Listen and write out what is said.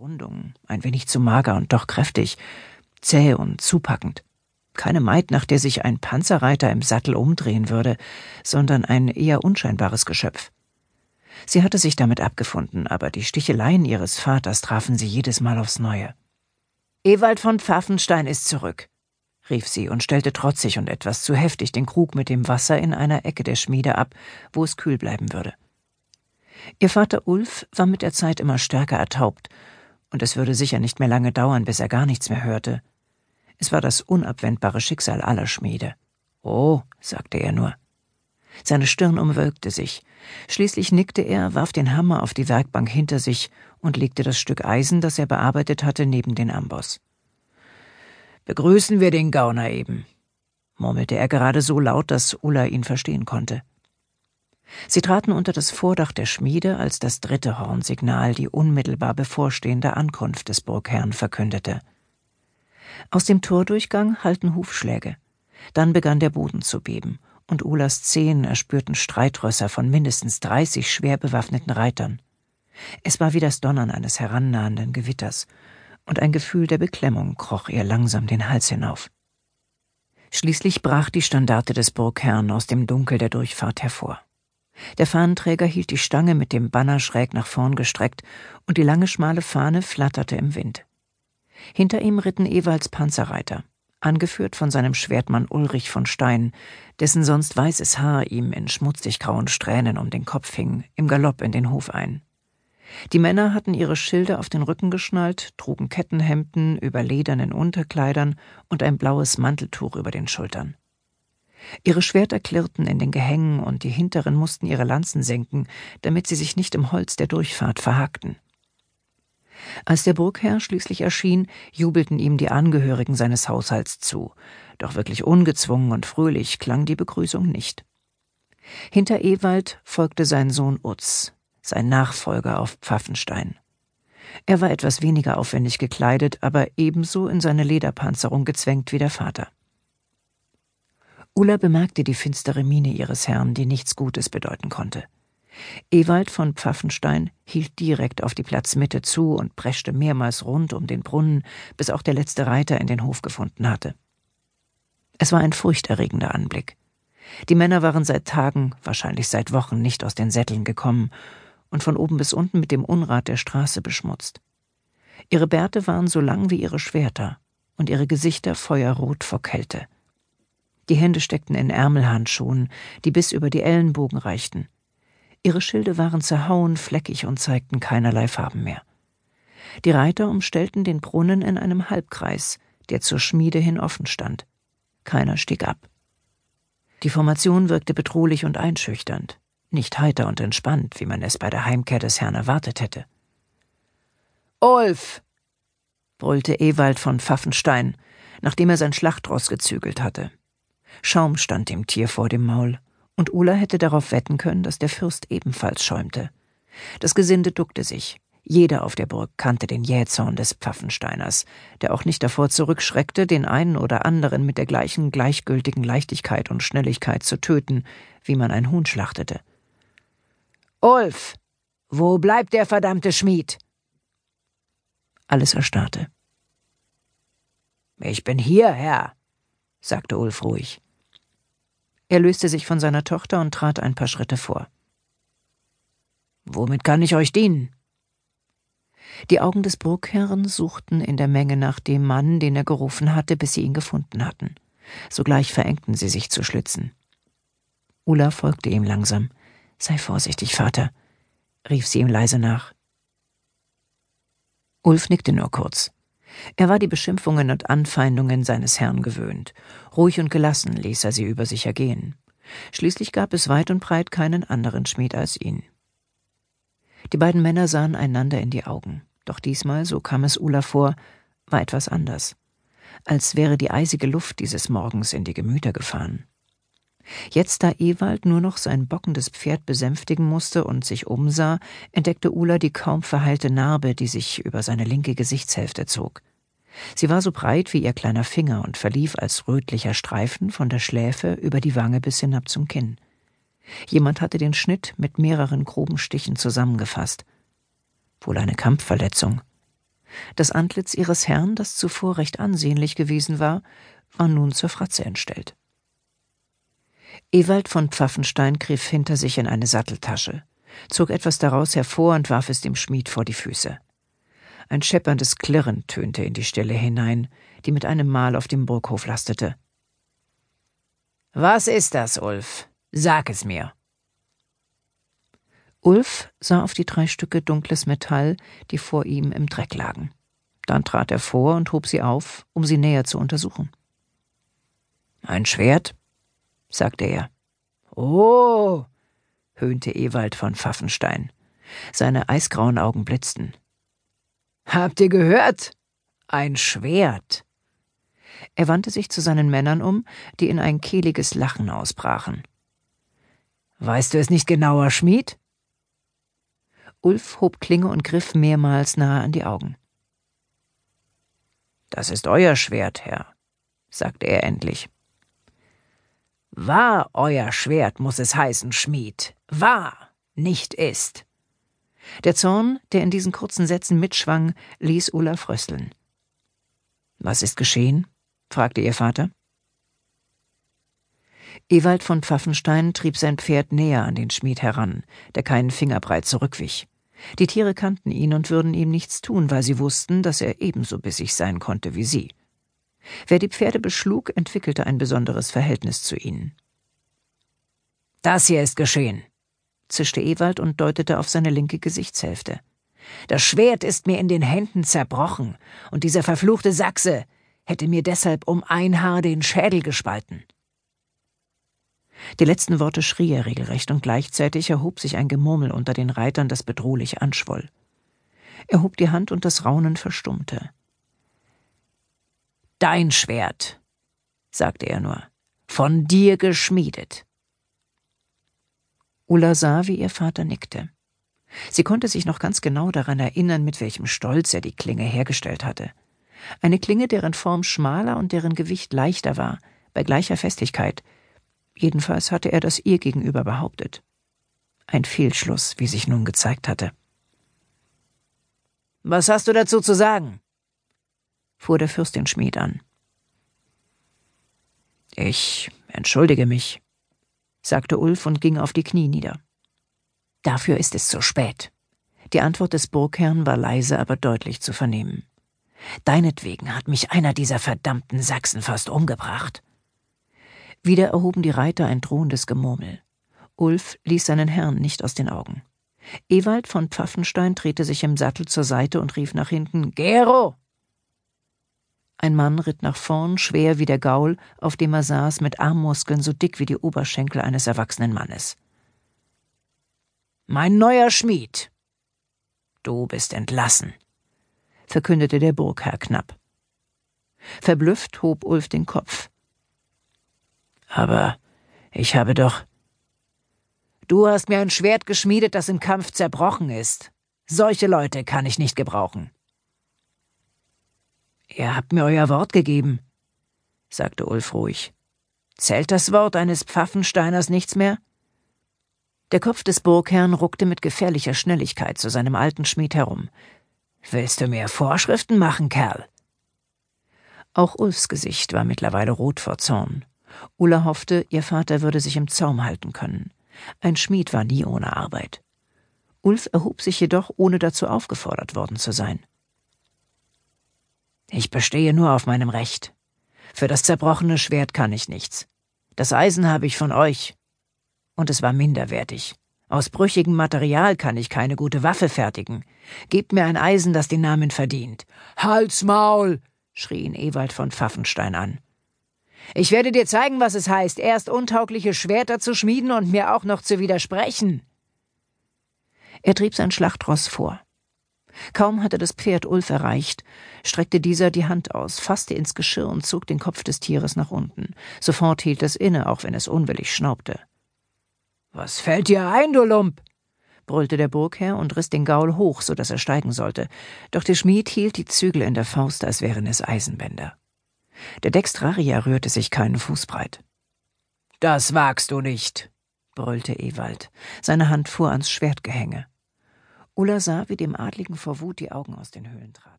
Rundung, ein wenig zu mager und doch kräftig, zäh und zupackend. Keine Maid, nach der sich ein Panzerreiter im Sattel umdrehen würde, sondern ein eher unscheinbares Geschöpf. Sie hatte sich damit abgefunden, aber die Sticheleien ihres Vaters trafen sie jedes Mal aufs Neue. Ewald von Pfaffenstein ist zurück, rief sie und stellte trotzig und etwas zu heftig den Krug mit dem Wasser in einer Ecke der Schmiede ab, wo es kühl bleiben würde. Ihr Vater Ulf war mit der Zeit immer stärker ertaubt, und es würde sicher nicht mehr lange dauern, bis er gar nichts mehr hörte. Es war das unabwendbare Schicksal aller Schmiede. Oh, sagte er nur. Seine Stirn umwölkte sich. Schließlich nickte er, warf den Hammer auf die Werkbank hinter sich und legte das Stück Eisen, das er bearbeitet hatte, neben den Amboss. Begrüßen wir den Gauner eben, murmelte er gerade so laut, dass Ulla ihn verstehen konnte. Sie traten unter das Vordach der Schmiede, als das dritte Hornsignal die unmittelbar bevorstehende Ankunft des Burgherrn verkündete. Aus dem Tordurchgang hallten Hufschläge. Dann begann der Boden zu beben, und Ulas Zehen erspürten Streitrösser von mindestens dreißig schwer bewaffneten Reitern. Es war wie das Donnern eines herannahenden Gewitters, und ein Gefühl der Beklemmung kroch ihr langsam den Hals hinauf. Schließlich brach die Standarte des Burgherrn aus dem Dunkel der Durchfahrt hervor. Der Fahnenträger hielt die Stange mit dem Banner schräg nach vorn gestreckt, und die lange schmale Fahne flatterte im Wind. Hinter ihm ritten Ewalds Panzerreiter, angeführt von seinem Schwertmann Ulrich von Stein, dessen sonst weißes Haar ihm in schmutzig grauen Strähnen um den Kopf hing, im Galopp in den Hof ein. Die Männer hatten ihre Schilde auf den Rücken geschnallt, trugen Kettenhemden über ledernen Unterkleidern und ein blaues Manteltuch über den Schultern. Ihre Schwerter klirrten in den Gehängen und die Hinteren mussten ihre Lanzen senken, damit sie sich nicht im Holz der Durchfahrt verhakten. Als der Burgherr schließlich erschien, jubelten ihm die Angehörigen seines Haushalts zu, doch wirklich ungezwungen und fröhlich klang die Begrüßung nicht. Hinter Ewald folgte sein Sohn Utz, sein Nachfolger auf Pfaffenstein. Er war etwas weniger aufwendig gekleidet, aber ebenso in seine Lederpanzerung gezwängt wie der Vater. Ulla bemerkte die finstere Miene ihres Herrn, die nichts Gutes bedeuten konnte. Ewald von Pfaffenstein hielt direkt auf die Platzmitte zu und preschte mehrmals rund um den Brunnen, bis auch der letzte Reiter in den Hof gefunden hatte. Es war ein furchterregender Anblick. Die Männer waren seit Tagen, wahrscheinlich seit Wochen, nicht aus den Sätteln gekommen und von oben bis unten mit dem Unrat der Straße beschmutzt. Ihre Bärte waren so lang wie ihre Schwerter und ihre Gesichter feuerrot vor Kälte. Die Hände steckten in Ärmelhandschuhen, die bis über die Ellenbogen reichten. Ihre Schilde waren zerhauen, fleckig und zeigten keinerlei Farben mehr. Die Reiter umstellten den Brunnen in einem Halbkreis, der zur Schmiede hin offen stand. Keiner stieg ab. Die Formation wirkte bedrohlich und einschüchternd, nicht heiter und entspannt, wie man es bei der Heimkehr des Herrn erwartet hätte. Ulf! brüllte Ewald von Pfaffenstein, nachdem er sein Schlachtross gezügelt hatte. Schaum stand dem Tier vor dem Maul, und Ulla hätte darauf wetten können, dass der Fürst ebenfalls schäumte. Das Gesinde duckte sich. Jeder auf der Burg kannte den Jähzorn des Pfaffensteiners, der auch nicht davor zurückschreckte, den einen oder anderen mit der gleichen gleichgültigen Leichtigkeit und Schnelligkeit zu töten, wie man ein Huhn schlachtete. Ulf, wo bleibt der verdammte Schmied? Alles erstarrte. Ich bin hier, Herr, sagte Ulf ruhig. Er löste sich von seiner Tochter und trat ein paar Schritte vor. Womit kann ich euch dienen? Die Augen des Burgherrn suchten in der Menge nach dem Mann, den er gerufen hatte, bis sie ihn gefunden hatten. Sogleich verengten sie sich zu Schlitzen. Ulla folgte ihm langsam. Sei vorsichtig, Vater, rief sie ihm leise nach. Ulf nickte nur kurz. Er war die Beschimpfungen und Anfeindungen seines Herrn gewöhnt. Ruhig und gelassen ließ er sie über sich ergehen. Schließlich gab es weit und breit keinen anderen Schmied als ihn. Die beiden Männer sahen einander in die Augen. Doch diesmal, so kam es Ulla vor, war etwas anders. Als wäre die eisige Luft dieses Morgens in die Gemüter gefahren. Jetzt, da Ewald nur noch sein bockendes Pferd besänftigen musste und sich umsah, entdeckte Ulla die kaum verheilte Narbe, die sich über seine linke Gesichtshälfte zog. Sie war so breit wie ihr kleiner Finger und verlief als rötlicher Streifen von der Schläfe über die Wange bis hinab zum Kinn. Jemand hatte den Schnitt mit mehreren groben Stichen zusammengefasst. Wohl eine Kampfverletzung. Das Antlitz ihres Herrn, das zuvor recht ansehnlich gewesen war, war nun zur Fratze entstellt. Ewald von Pfaffenstein griff hinter sich in eine Satteltasche, zog etwas daraus hervor und warf es dem Schmied vor die Füße. Ein schepperndes Klirren tönte in die Stille hinein, die mit einem Mal auf dem Burghof lastete. Was ist das, Ulf? Sag es mir. Ulf sah auf die drei Stücke dunkles Metall, die vor ihm im Dreck lagen. Dann trat er vor und hob sie auf, um sie näher zu untersuchen. Ein Schwert? Sagte er. Oh, höhnte Ewald von Pfaffenstein. Seine eisgrauen Augen blitzten. Habt ihr gehört? Ein Schwert. Er wandte sich zu seinen Männern um, die in ein kehliges Lachen ausbrachen. Weißt du es nicht genauer, Schmied? Ulf hob Klinge und griff mehrmals nahe an die Augen. Das ist euer Schwert, Herr, sagte er endlich. War euer Schwert, muss es heißen, Schmied. War, nicht ist. Der Zorn, der in diesen kurzen Sätzen mitschwang, ließ Ulla frösteln. Was ist geschehen? fragte ihr Vater. Ewald von Pfaffenstein trieb sein Pferd näher an den Schmied heran, der keinen Fingerbreit zurückwich. Die Tiere kannten ihn und würden ihm nichts tun, weil sie wussten, dass er ebenso bissig sein konnte wie sie. Wer die Pferde beschlug, entwickelte ein besonderes Verhältnis zu ihnen. Das hier ist geschehen, zischte Ewald und deutete auf seine linke Gesichtshälfte. Das Schwert ist mir in den Händen zerbrochen, und dieser verfluchte Sachse hätte mir deshalb um ein Haar den Schädel gespalten. Die letzten Worte schrie er regelrecht, und gleichzeitig erhob sich ein Gemurmel unter den Reitern, das bedrohlich anschwoll. Er hob die Hand und das Raunen verstummte. Dein Schwert, sagte er nur, von dir geschmiedet. Ulla sah, wie ihr Vater nickte. Sie konnte sich noch ganz genau daran erinnern, mit welchem Stolz er die Klinge hergestellt hatte. Eine Klinge, deren Form schmaler und deren Gewicht leichter war, bei gleicher Festigkeit. Jedenfalls hatte er das ihr gegenüber behauptet. Ein Fehlschluss, wie sich nun gezeigt hatte. Was hast du dazu zu sagen? Fuhr der Fürst den Schmied an. Ich entschuldige mich, sagte Ulf und ging auf die Knie nieder. Dafür ist es zu spät. Die Antwort des Burgherrn war leise, aber deutlich zu vernehmen. Deinetwegen hat mich einer dieser verdammten Sachsen fast umgebracht. Wieder erhoben die Reiter ein drohendes Gemurmel. Ulf ließ seinen Herrn nicht aus den Augen. Ewald von Pfaffenstein drehte sich im Sattel zur Seite und rief nach hinten Gero. Ein Mann ritt nach vorn, schwer wie der Gaul, auf dem er saß, mit Armmuskeln so dick wie die Oberschenkel eines erwachsenen Mannes. Mein neuer Schmied. Du bist entlassen, verkündete der Burgherr knapp. Verblüfft hob Ulf den Kopf. Aber ich habe doch. Du hast mir ein Schwert geschmiedet, das im Kampf zerbrochen ist. Solche Leute kann ich nicht gebrauchen. Ihr habt mir euer Wort gegeben, sagte Ulf ruhig. Zählt das Wort eines Pfaffensteiners nichts mehr? Der Kopf des Burgherrn ruckte mit gefährlicher Schnelligkeit zu seinem alten Schmied herum. Willst du mir Vorschriften machen, Kerl? Auch Ulfs Gesicht war mittlerweile rot vor Zorn. Ulla hoffte, ihr Vater würde sich im Zaum halten können. Ein Schmied war nie ohne Arbeit. Ulf erhob sich jedoch, ohne dazu aufgefordert worden zu sein. Ich bestehe nur auf meinem Recht. Für das zerbrochene Schwert kann ich nichts. Das Eisen habe ich von euch. Und es war minderwertig. Aus brüchigem Material kann ich keine gute Waffe fertigen. Gebt mir ein Eisen, das den Namen verdient. Halt's Maul! schrie ihn Ewald von Pfaffenstein an. Ich werde dir zeigen, was es heißt, erst untaugliche Schwerter zu schmieden und mir auch noch zu widersprechen. Er trieb sein Schlachtross vor. Kaum hatte das Pferd Ulf erreicht, streckte dieser die Hand aus, fasste ins Geschirr und zog den Kopf des Tieres nach unten. Sofort hielt es inne, auch wenn es unwillig schnaubte. Was fällt dir ein, du Lump? brüllte der Burgherr und riss den Gaul hoch, so dass er steigen sollte. Doch der Schmied hielt die Zügel in der Faust, als wären es Eisenbänder. Der Dextrarier rührte sich keinen Fuß breit. Das wagst du nicht, brüllte Ewald. Seine Hand fuhr ans Schwertgehänge. Ulla sah, wie dem Adligen vor Wut die Augen aus den Höhlen traten.